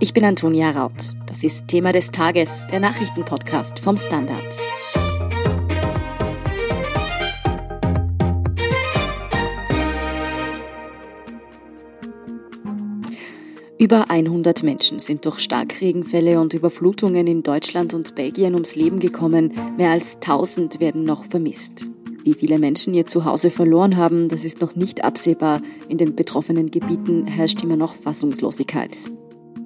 Ich bin Antonia Raut. Das ist Thema des Tages, der Nachrichtenpodcast vom Standard. Über 100 Menschen sind durch Starkregenfälle und Überflutungen in Deutschland und Belgien ums Leben gekommen. Mehr als 1000 werden noch vermisst. Wie viele Menschen ihr Zuhause verloren haben, das ist noch nicht absehbar. In den betroffenen Gebieten herrscht immer noch Fassungslosigkeit.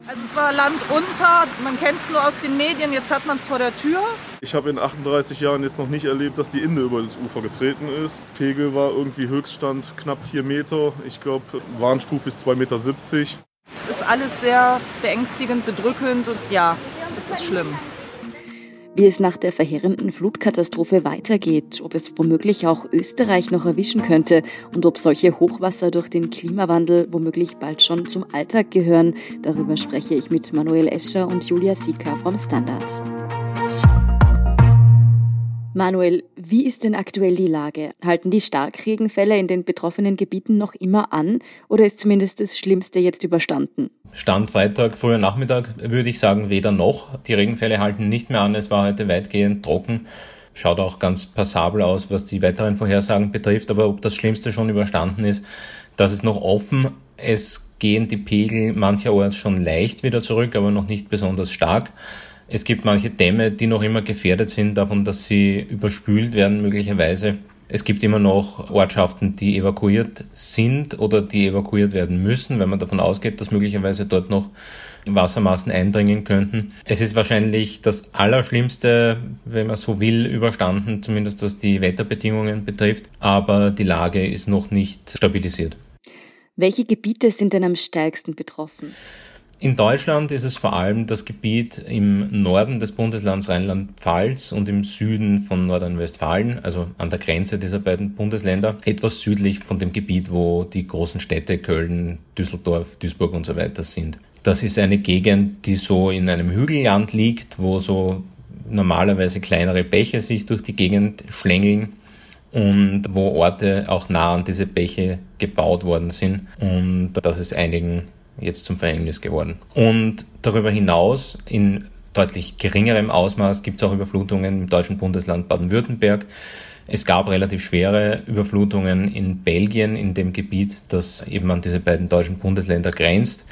Also es war Land unter, man kennt es nur aus den Medien, jetzt hat man es vor der Tür. Ich habe in 38 Jahren jetzt noch nicht erlebt, dass die Inde über das Ufer getreten ist. Pegel war irgendwie Höchststand knapp 4 Meter. Ich glaube, Warnstufe ist 2,70 Meter. Ist alles sehr beängstigend, bedrückend und ja, es ist schlimm wie es nach der verheerenden Flutkatastrophe weitergeht, ob es womöglich auch Österreich noch erwischen könnte und ob solche Hochwasser durch den Klimawandel womöglich bald schon zum Alltag gehören. Darüber spreche ich mit Manuel Escher und Julia Sika vom Standard. Manuel, wie ist denn aktuell die Lage? Halten die Starkregenfälle in den betroffenen Gebieten noch immer an oder ist zumindest das Schlimmste jetzt überstanden? Stand Freitag, früher Nachmittag würde ich sagen, weder noch. Die Regenfälle halten nicht mehr an. Es war heute weitgehend trocken. Schaut auch ganz passabel aus, was die weiteren Vorhersagen betrifft. Aber ob das Schlimmste schon überstanden ist, das ist noch offen. Es gehen die Pegel mancherorts schon leicht wieder zurück, aber noch nicht besonders stark. Es gibt manche Dämme, die noch immer gefährdet sind davon, dass sie überspült werden möglicherweise. Es gibt immer noch Ortschaften, die evakuiert sind oder die evakuiert werden müssen, wenn man davon ausgeht, dass möglicherweise dort noch Wassermassen eindringen könnten. Es ist wahrscheinlich das Allerschlimmste, wenn man so will, überstanden, zumindest was die Wetterbedingungen betrifft, aber die Lage ist noch nicht stabilisiert. Welche Gebiete sind denn am stärksten betroffen? In Deutschland ist es vor allem das Gebiet im Norden des Bundeslands Rheinland-Pfalz und im Süden von Nordrhein-Westfalen, also an der Grenze dieser beiden Bundesländer, etwas südlich von dem Gebiet, wo die großen Städte Köln, Düsseldorf, Duisburg und so weiter sind. Das ist eine Gegend, die so in einem Hügelland liegt, wo so normalerweise kleinere Bäche sich durch die Gegend schlängeln und wo Orte auch nah an diese Bäche gebaut worden sind und das ist einigen jetzt zum Verhängnis geworden. Und darüber hinaus in deutlich geringerem Ausmaß gibt es auch Überflutungen im deutschen Bundesland Baden-Württemberg. Es gab relativ schwere Überflutungen in Belgien, in dem Gebiet, das eben an diese beiden deutschen Bundesländer grenzt.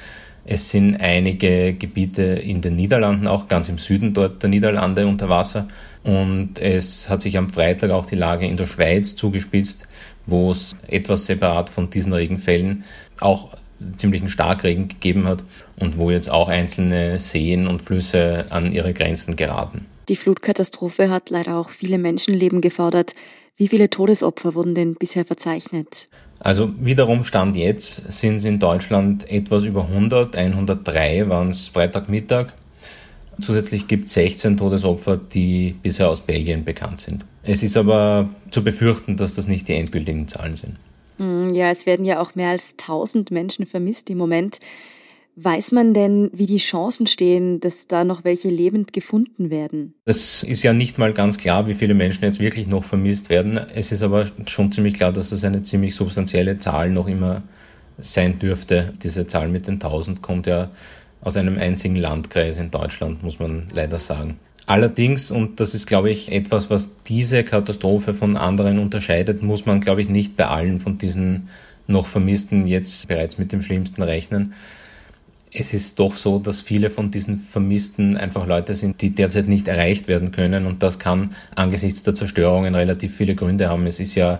Es sind einige Gebiete in den Niederlanden, auch ganz im Süden dort der Niederlande unter Wasser. Und es hat sich am Freitag auch die Lage in der Schweiz zugespitzt, wo es etwas separat von diesen Regenfällen auch ziemlichen Starkregen gegeben hat und wo jetzt auch einzelne Seen und Flüsse an ihre Grenzen geraten. Die Flutkatastrophe hat leider auch viele Menschenleben gefordert. Wie viele Todesopfer wurden denn bisher verzeichnet? Also wiederum Stand jetzt sind es in Deutschland etwas über 100, 103 waren es Freitagmittag. Zusätzlich gibt es 16 Todesopfer, die bisher aus Belgien bekannt sind. Es ist aber zu befürchten, dass das nicht die endgültigen Zahlen sind. Hm, ja, es werden ja auch mehr als 1000 Menschen vermisst im Moment. Weiß man denn, wie die Chancen stehen, dass da noch welche lebend gefunden werden? Es ist ja nicht mal ganz klar, wie viele Menschen jetzt wirklich noch vermisst werden. Es ist aber schon ziemlich klar, dass es eine ziemlich substanzielle Zahl noch immer sein dürfte. Diese Zahl mit den 1000 kommt ja aus einem einzigen Landkreis in Deutschland, muss man leider sagen. Allerdings, und das ist, glaube ich, etwas, was diese Katastrophe von anderen unterscheidet, muss man, glaube ich, nicht bei allen von diesen noch Vermissten jetzt bereits mit dem Schlimmsten rechnen. Es ist doch so, dass viele von diesen Vermissten einfach Leute sind, die derzeit nicht erreicht werden können und das kann angesichts der Zerstörungen relativ viele Gründe haben. Es ist ja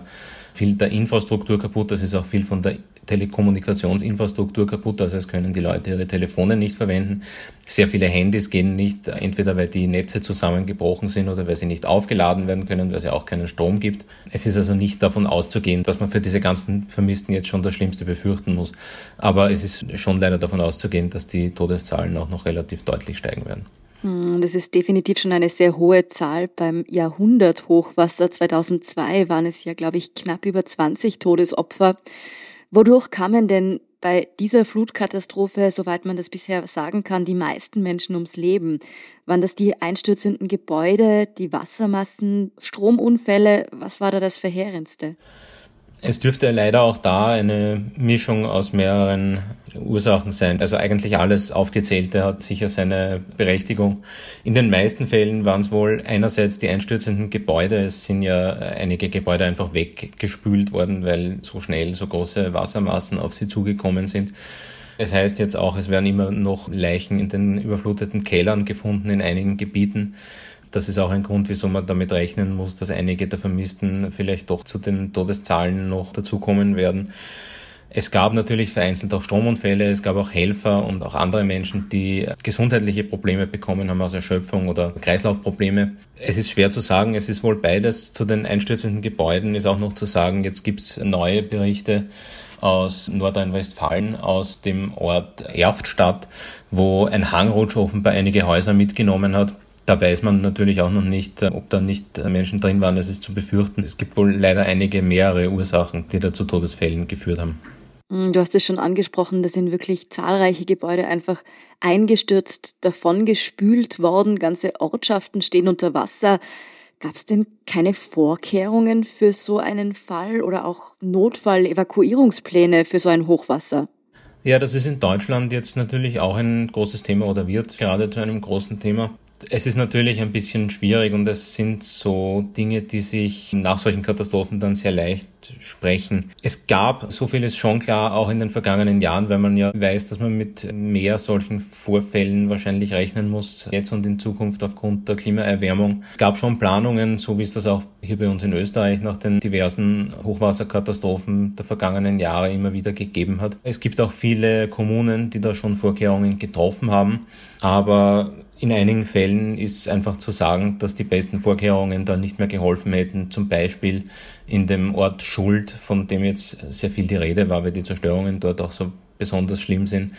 viel der Infrastruktur kaputt, es ist auch viel von der Telekommunikationsinfrastruktur kaputt, also es können die Leute ihre Telefone nicht verwenden. Sehr viele Handys gehen nicht, entweder weil die Netze zusammengebrochen sind oder weil sie nicht aufgeladen werden können, weil es ja auch keinen Strom gibt. Es ist also nicht davon auszugehen, dass man für diese ganzen Vermissten jetzt schon das Schlimmste befürchten muss. Aber es ist schon leider davon auszugehen, dass die Todeszahlen auch noch relativ deutlich steigen werden. Hm, das ist definitiv schon eine sehr hohe Zahl. Beim Jahrhunderthochwasser 2002 waren es ja, glaube ich, knapp über 20 Todesopfer. Wodurch kamen denn bei dieser Flutkatastrophe, soweit man das bisher sagen kann, die meisten Menschen ums Leben? Waren das die einstürzenden Gebäude, die Wassermassen, Stromunfälle? Was war da das Verheerendste? Es dürfte leider auch da eine Mischung aus mehreren Ursachen sein. Also eigentlich alles Aufgezählte hat sicher seine Berechtigung. In den meisten Fällen waren es wohl einerseits die einstürzenden Gebäude. Es sind ja einige Gebäude einfach weggespült worden, weil so schnell so große Wassermassen auf sie zugekommen sind. Es heißt jetzt auch, es werden immer noch Leichen in den überfluteten Kellern gefunden in einigen Gebieten. Das ist auch ein Grund, wieso man damit rechnen muss, dass einige der Vermissten vielleicht doch zu den Todeszahlen noch dazukommen werden. Es gab natürlich vereinzelt auch Stromunfälle, es gab auch Helfer und auch andere Menschen, die gesundheitliche Probleme bekommen haben aus Erschöpfung oder Kreislaufprobleme. Es ist schwer zu sagen, es ist wohl beides. Zu den einstürzenden Gebäuden ist auch noch zu sagen, jetzt gibt es neue Berichte aus Nordrhein-Westfalen, aus dem Ort Erftstadt, wo ein Hangrutsch offenbar einige Häuser mitgenommen hat. Da weiß man natürlich auch noch nicht, ob da nicht Menschen drin waren. Das ist zu befürchten. Es gibt wohl leider einige mehrere Ursachen, die da zu Todesfällen geführt haben. Mm, du hast es schon angesprochen, da sind wirklich zahlreiche Gebäude einfach eingestürzt, davongespült worden, ganze Ortschaften stehen unter Wasser. Gab es denn keine Vorkehrungen für so einen Fall oder auch Notfall-Evakuierungspläne für so ein Hochwasser? Ja, das ist in Deutschland jetzt natürlich auch ein großes Thema oder wird gerade zu einem großen Thema. Es ist natürlich ein bisschen schwierig und es sind so Dinge, die sich nach solchen Katastrophen dann sehr leicht sprechen. Es gab, so viel ist schon klar, auch in den vergangenen Jahren, weil man ja weiß, dass man mit mehr solchen Vorfällen wahrscheinlich rechnen muss, jetzt und in Zukunft aufgrund der Klimaerwärmung. Es gab schon Planungen, so wie es das auch hier bei uns in Österreich nach den diversen Hochwasserkatastrophen der vergangenen Jahre immer wieder gegeben hat. Es gibt auch viele Kommunen, die da schon Vorkehrungen getroffen haben, aber in einigen Fällen ist einfach zu sagen, dass die besten Vorkehrungen da nicht mehr geholfen hätten. Zum Beispiel in dem Ort Schuld, von dem jetzt sehr viel die Rede war, weil die Zerstörungen dort auch so besonders schlimm sind,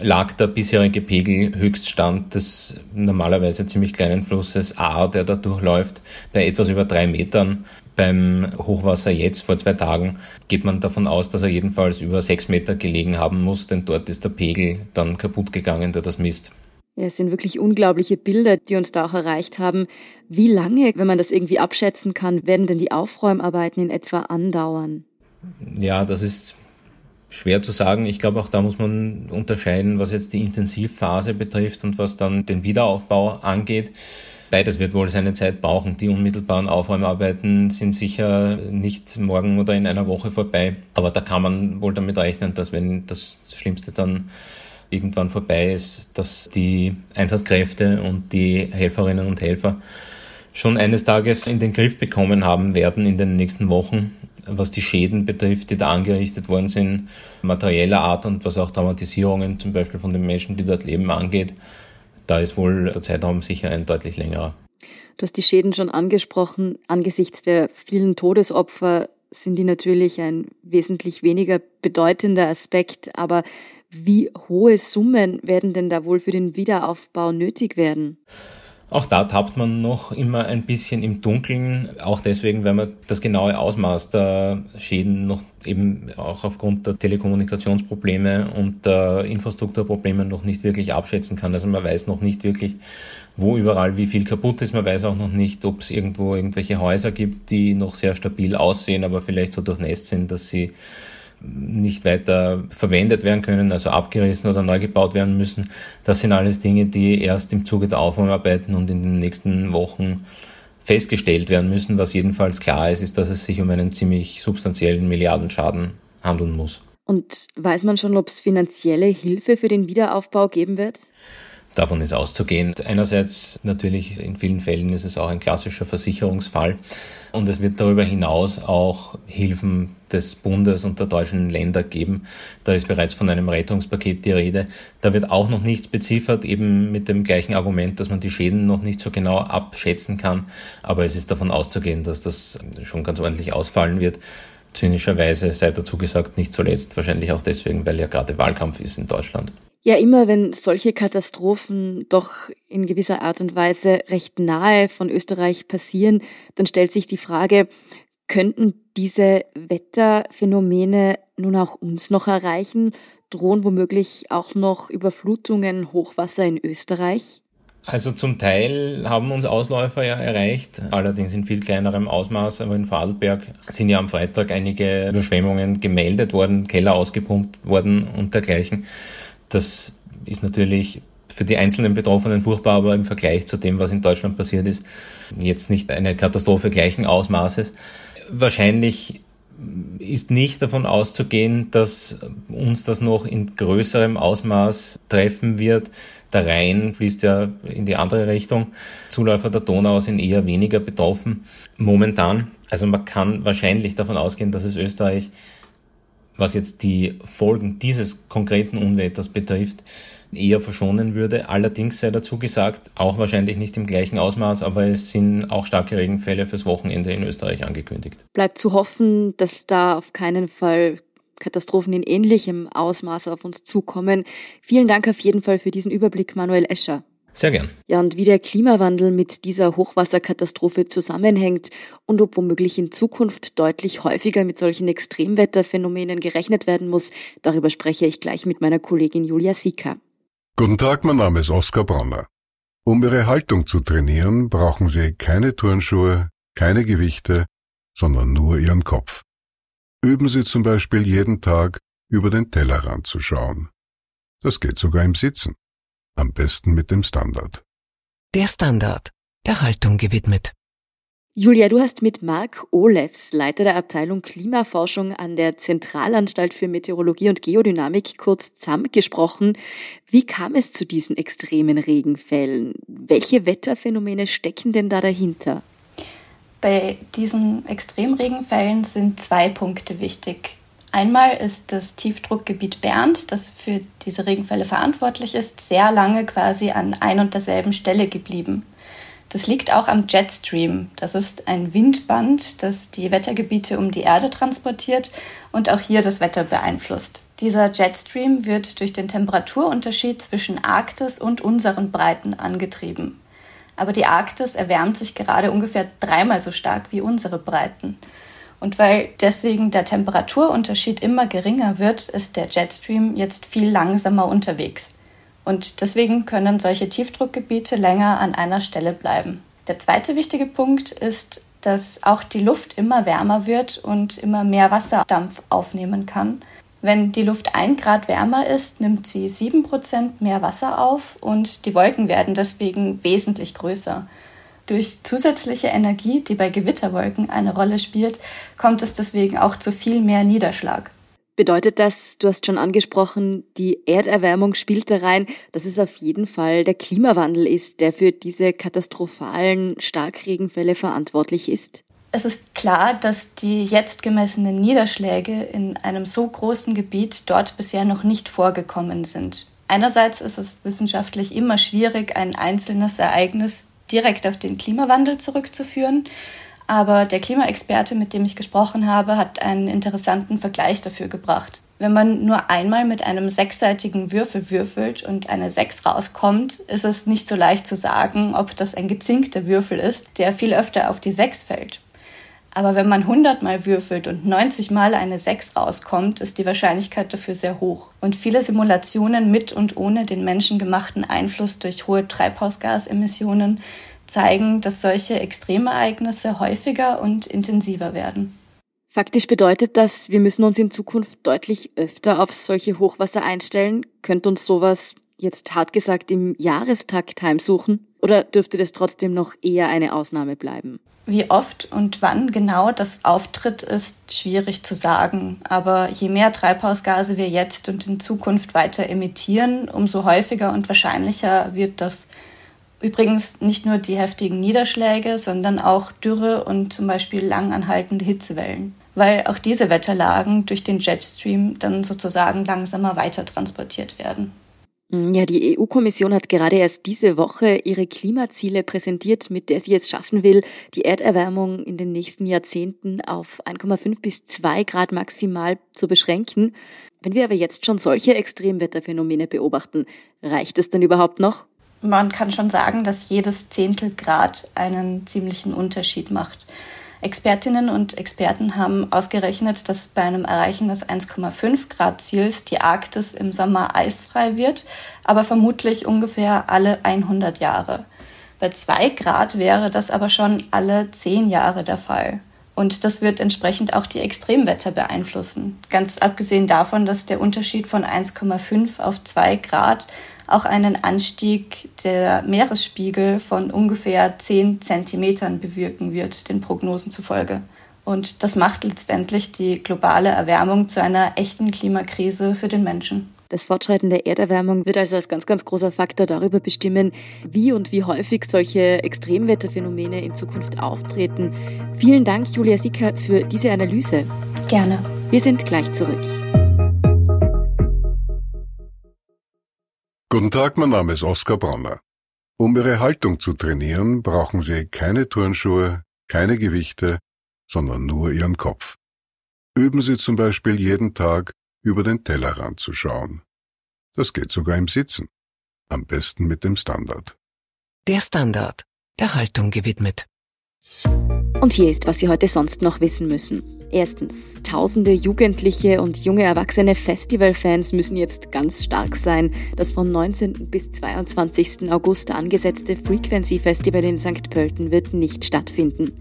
lag der bisherige Pegelhöchststand des normalerweise ziemlich kleinen Flusses A, der da durchläuft, bei etwas über drei Metern. Beim Hochwasser jetzt vor zwei Tagen geht man davon aus, dass er jedenfalls über sechs Meter gelegen haben muss, denn dort ist der Pegel dann kaputt gegangen, der das misst. Ja, es sind wirklich unglaubliche Bilder, die uns da auch erreicht haben. Wie lange, wenn man das irgendwie abschätzen kann, werden denn die Aufräumarbeiten in etwa andauern? Ja, das ist schwer zu sagen. Ich glaube, auch da muss man unterscheiden, was jetzt die Intensivphase betrifft und was dann den Wiederaufbau angeht. Beides wird wohl seine Zeit brauchen. Die unmittelbaren Aufräumarbeiten sind sicher nicht morgen oder in einer Woche vorbei. Aber da kann man wohl damit rechnen, dass wenn das Schlimmste dann irgendwann vorbei ist, dass die Einsatzkräfte und die Helferinnen und Helfer schon eines Tages in den Griff bekommen haben werden in den nächsten Wochen, was die Schäden betrifft, die da angerichtet worden sind, materieller Art und was auch Traumatisierungen zum Beispiel von den Menschen, die dort leben, angeht. Da ist wohl der Zeitraum sicher ein deutlich längerer. Du hast die Schäden schon angesprochen. Angesichts der vielen Todesopfer sind die natürlich ein wesentlich weniger bedeutender Aspekt. Aber wie hohe Summen werden denn da wohl für den Wiederaufbau nötig werden? Auch da tappt man noch immer ein bisschen im Dunkeln, auch deswegen, weil man das genaue Ausmaß der Schäden noch eben auch aufgrund der Telekommunikationsprobleme und der Infrastrukturprobleme noch nicht wirklich abschätzen kann. Also man weiß noch nicht wirklich, wo überall wie viel kaputt ist. Man weiß auch noch nicht, ob es irgendwo irgendwelche Häuser gibt, die noch sehr stabil aussehen, aber vielleicht so durchnässt sind, dass sie nicht weiter verwendet werden können, also abgerissen oder neu gebaut werden müssen. Das sind alles Dinge, die erst im Zuge der Aufräumarbeiten und in den nächsten Wochen festgestellt werden müssen. Was jedenfalls klar ist, ist, dass es sich um einen ziemlich substanziellen Milliardenschaden handeln muss. Und weiß man schon, ob es finanzielle Hilfe für den Wiederaufbau geben wird? Davon ist auszugehen. Einerseits natürlich in vielen Fällen ist es auch ein klassischer Versicherungsfall und es wird darüber hinaus auch Hilfen des Bundes und der deutschen Länder geben. Da ist bereits von einem Rettungspaket die Rede. Da wird auch noch nichts beziffert, eben mit dem gleichen Argument, dass man die Schäden noch nicht so genau abschätzen kann. Aber es ist davon auszugehen, dass das schon ganz ordentlich ausfallen wird. Zynischerweise sei dazu gesagt, nicht zuletzt wahrscheinlich auch deswegen, weil ja gerade Wahlkampf ist in Deutschland. Ja, immer wenn solche Katastrophen doch in gewisser Art und Weise recht nahe von Österreich passieren, dann stellt sich die Frage, könnten diese Wetterphänomene nun auch uns noch erreichen? Drohen womöglich auch noch Überflutungen, Hochwasser in Österreich? Also zum Teil haben uns Ausläufer ja erreicht, allerdings in viel kleinerem Ausmaß, aber in Vorarlberg sind ja am Freitag einige Überschwemmungen gemeldet worden, Keller ausgepumpt worden und dergleichen. Das ist natürlich für die einzelnen Betroffenen furchtbar, aber im Vergleich zu dem, was in Deutschland passiert ist, jetzt nicht eine Katastrophe gleichen Ausmaßes. Wahrscheinlich ist nicht davon auszugehen, dass uns das noch in größerem Ausmaß treffen wird. Der Rhein fließt ja in die andere Richtung. Zuläufer der Donau sind eher weniger betroffen momentan. Also man kann wahrscheinlich davon ausgehen, dass es Österreich, was jetzt die Folgen dieses konkreten Unwetters betrifft, eher verschonen würde. Allerdings sei dazu gesagt, auch wahrscheinlich nicht im gleichen Ausmaß, aber es sind auch starke Regenfälle fürs Wochenende in Österreich angekündigt. Bleibt zu hoffen, dass da auf keinen Fall Katastrophen in ähnlichem Ausmaß auf uns zukommen. Vielen Dank auf jeden Fall für diesen Überblick, Manuel Escher. Sehr gern. Ja, und wie der Klimawandel mit dieser Hochwasserkatastrophe zusammenhängt und ob womöglich in Zukunft deutlich häufiger mit solchen Extremwetterphänomenen gerechnet werden muss, darüber spreche ich gleich mit meiner Kollegin Julia Sieker. Guten Tag, mein Name ist Oskar Bronner. Um Ihre Haltung zu trainieren, brauchen Sie keine Turnschuhe, keine Gewichte, sondern nur Ihren Kopf. Üben Sie zum Beispiel jeden Tag über den Tellerrand zu schauen. Das geht sogar im Sitzen. Am besten mit dem Standard. Der Standard, der Haltung gewidmet. Julia, du hast mit Marc Olefs, Leiter der Abteilung Klimaforschung an der Zentralanstalt für Meteorologie und Geodynamik, kurz ZAM, gesprochen. Wie kam es zu diesen extremen Regenfällen? Welche Wetterphänomene stecken denn da dahinter? Bei diesen Extremregenfällen sind zwei Punkte wichtig. Einmal ist das Tiefdruckgebiet Bernd, das für diese Regenfälle verantwortlich ist, sehr lange quasi an ein und derselben Stelle geblieben. Das liegt auch am Jetstream. Das ist ein Windband, das die Wettergebiete um die Erde transportiert und auch hier das Wetter beeinflusst. Dieser Jetstream wird durch den Temperaturunterschied zwischen Arktis und unseren Breiten angetrieben. Aber die Arktis erwärmt sich gerade ungefähr dreimal so stark wie unsere Breiten. Und weil deswegen der Temperaturunterschied immer geringer wird, ist der Jetstream jetzt viel langsamer unterwegs. Und deswegen können solche Tiefdruckgebiete länger an einer Stelle bleiben. Der zweite wichtige Punkt ist, dass auch die Luft immer wärmer wird und immer mehr Wasserdampf aufnehmen kann. Wenn die Luft ein Grad wärmer ist, nimmt sie sieben Prozent mehr Wasser auf und die Wolken werden deswegen wesentlich größer. Durch zusätzliche Energie, die bei Gewitterwolken eine Rolle spielt, kommt es deswegen auch zu viel mehr Niederschlag. Bedeutet das, du hast schon angesprochen, die Erderwärmung spielt da rein, dass es auf jeden Fall der Klimawandel ist, der für diese katastrophalen Starkregenfälle verantwortlich ist? Es ist klar, dass die jetzt gemessenen Niederschläge in einem so großen Gebiet dort bisher noch nicht vorgekommen sind. Einerseits ist es wissenschaftlich immer schwierig, ein einzelnes Ereignis direkt auf den Klimawandel zurückzuführen. Aber der Klimaexperte, mit dem ich gesprochen habe, hat einen interessanten Vergleich dafür gebracht. Wenn man nur einmal mit einem sechsseitigen Würfel würfelt und eine Sechs rauskommt, ist es nicht so leicht zu sagen, ob das ein gezinkter Würfel ist, der viel öfter auf die Sechs fällt. Aber wenn man 100 Mal würfelt und 90 Mal eine 6 rauskommt, ist die Wahrscheinlichkeit dafür sehr hoch. Und viele Simulationen mit und ohne den menschengemachten Einfluss durch hohe Treibhausgasemissionen zeigen, dass solche Extremereignisse häufiger und intensiver werden. Faktisch bedeutet das, wir müssen uns in Zukunft deutlich öfter auf solche Hochwasser einstellen. Könnt uns sowas jetzt hart gesagt im Jahrestakt heimsuchen? Oder dürfte das trotzdem noch eher eine Ausnahme bleiben? Wie oft und wann genau das auftritt, ist schwierig zu sagen. Aber je mehr Treibhausgase wir jetzt und in Zukunft weiter emittieren, umso häufiger und wahrscheinlicher wird das Übrigens nicht nur die heftigen Niederschläge, sondern auch Dürre und zum Beispiel langanhaltende Hitzewellen, weil auch diese Wetterlagen durch den Jetstream dann sozusagen langsamer weiter transportiert werden. Mm, ja, die EU-Kommission hat gerade erst diese Woche ihre Klimaziele präsentiert, mit der sie es schaffen will, die Erderwärmung in den nächsten Jahrzehnten auf 1,5 bis 2 Grad maximal zu beschränken. Wenn wir aber jetzt schon solche Extremwetterphänomene beobachten, reicht es denn überhaupt noch? man kann schon sagen, dass jedes Zehntelgrad einen ziemlichen Unterschied macht. Expertinnen und Experten haben ausgerechnet, dass bei einem Erreichen des 1,5 Grad Ziels die Arktis im Sommer eisfrei wird, aber vermutlich ungefähr alle 100 Jahre. Bei 2 Grad wäre das aber schon alle 10 Jahre der Fall. Und das wird entsprechend auch die Extremwetter beeinflussen. Ganz abgesehen davon, dass der Unterschied von 1,5 auf 2 Grad auch einen Anstieg der Meeresspiegel von ungefähr 10 Zentimetern bewirken wird, den Prognosen zufolge. Und das macht letztendlich die globale Erwärmung zu einer echten Klimakrise für den Menschen. Das Fortschreiten der Erderwärmung wird also als ganz, ganz großer Faktor darüber bestimmen, wie und wie häufig solche Extremwetterphänomene in Zukunft auftreten. Vielen Dank, Julia Sicker, für diese Analyse. Gerne. Wir sind gleich zurück. Guten Tag, mein Name ist Oskar Bronner. Um Ihre Haltung zu trainieren, brauchen Sie keine Turnschuhe, keine Gewichte, sondern nur Ihren Kopf. Üben Sie zum Beispiel jeden Tag über den Tellerrand zu schauen. Das geht sogar im Sitzen. Am besten mit dem Standard. Der Standard, der Haltung gewidmet. Und hier ist, was Sie heute sonst noch wissen müssen. Erstens, tausende Jugendliche und junge Erwachsene Festivalfans müssen jetzt ganz stark sein. Das von 19. bis 22. August angesetzte Frequency Festival in St. Pölten wird nicht stattfinden.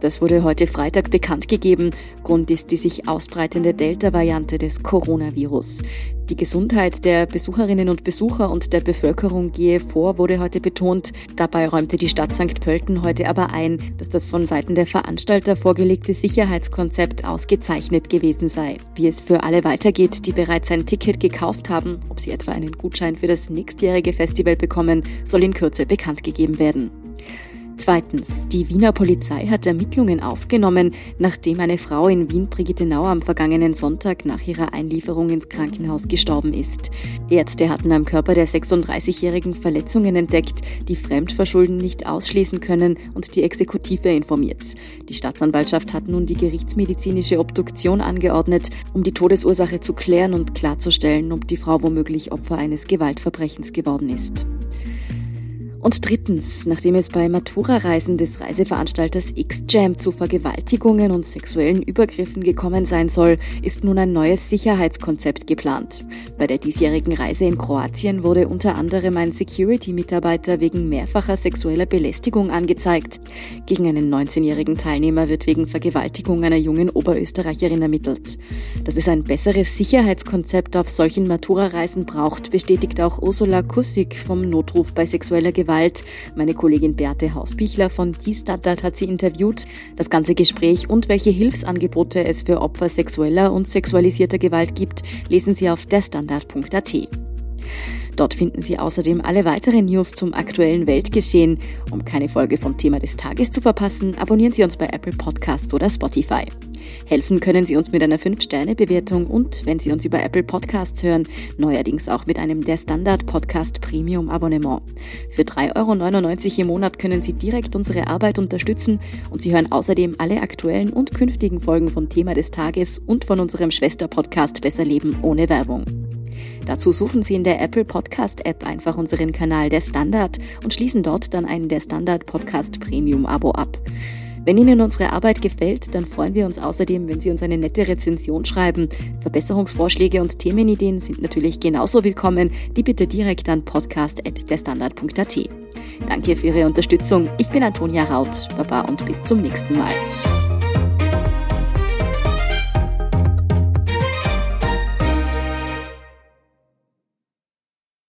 Das wurde heute Freitag bekannt gegeben. Grund ist die sich ausbreitende Delta-Variante des Coronavirus. Die Gesundheit der Besucherinnen und Besucher und der Bevölkerung gehe vor, wurde heute betont. Dabei räumte die Stadt St. Pölten heute aber ein, dass das von Seiten der Veranstalter vorgelegte Sicherheitskonzept ausgezeichnet gewesen sei. Wie es für alle weitergeht, die bereits ein Ticket gekauft haben, ob sie etwa einen Gutschein für das nächstjährige Festival bekommen, soll in Kürze bekannt gegeben werden. Zweitens, die Wiener Polizei hat Ermittlungen aufgenommen, nachdem eine Frau in Wien-Brigittenau am vergangenen Sonntag nach ihrer Einlieferung ins Krankenhaus gestorben ist. Ärzte hatten am Körper der 36-Jährigen Verletzungen entdeckt, die Fremdverschulden nicht ausschließen können und die Exekutive informiert. Die Staatsanwaltschaft hat nun die gerichtsmedizinische Obduktion angeordnet, um die Todesursache zu klären und klarzustellen, ob die Frau womöglich Opfer eines Gewaltverbrechens geworden ist. Und drittens, nachdem es bei Matura-Reisen des Reiseveranstalters X-Jam zu Vergewaltigungen und sexuellen Übergriffen gekommen sein soll, ist nun ein neues Sicherheitskonzept geplant. Bei der diesjährigen Reise in Kroatien wurde unter anderem ein Security-Mitarbeiter wegen mehrfacher sexueller Belästigung angezeigt. Gegen einen 19-jährigen Teilnehmer wird wegen Vergewaltigung einer jungen Oberösterreicherin ermittelt. Dass es ein besseres Sicherheitskonzept auf solchen Matura-Reisen braucht, bestätigt auch Ursula Kussig vom Notruf bei sexueller Gewalt Gewalt. Meine Kollegin Beate Hausbichler von Die Standard hat sie interviewt. Das ganze Gespräch und welche Hilfsangebote es für Opfer sexueller und sexualisierter Gewalt gibt, lesen Sie auf derstandard.at. Dort finden Sie außerdem alle weiteren News zum aktuellen Weltgeschehen. Um keine Folge vom Thema des Tages zu verpassen, abonnieren Sie uns bei Apple Podcasts oder Spotify. Helfen können Sie uns mit einer 5-Sterne-Bewertung und, wenn Sie uns über Apple Podcasts hören, neuerdings auch mit einem der Standard Podcast Premium Abonnement. Für 3,99 Euro im Monat können Sie direkt unsere Arbeit unterstützen und Sie hören außerdem alle aktuellen und künftigen Folgen von Thema des Tages und von unserem Schwester-Podcast Besser Leben ohne Werbung. Dazu suchen Sie in der Apple Podcast App einfach unseren Kanal Der Standard und schließen dort dann einen Der Standard Podcast Premium Abo ab. Wenn Ihnen unsere Arbeit gefällt, dann freuen wir uns außerdem, wenn Sie uns eine nette Rezension schreiben. Verbesserungsvorschläge und Themenideen sind natürlich genauso willkommen. Die bitte direkt an podcast.derstandard.at. Danke für Ihre Unterstützung. Ich bin Antonia Raut. Baba und bis zum nächsten Mal.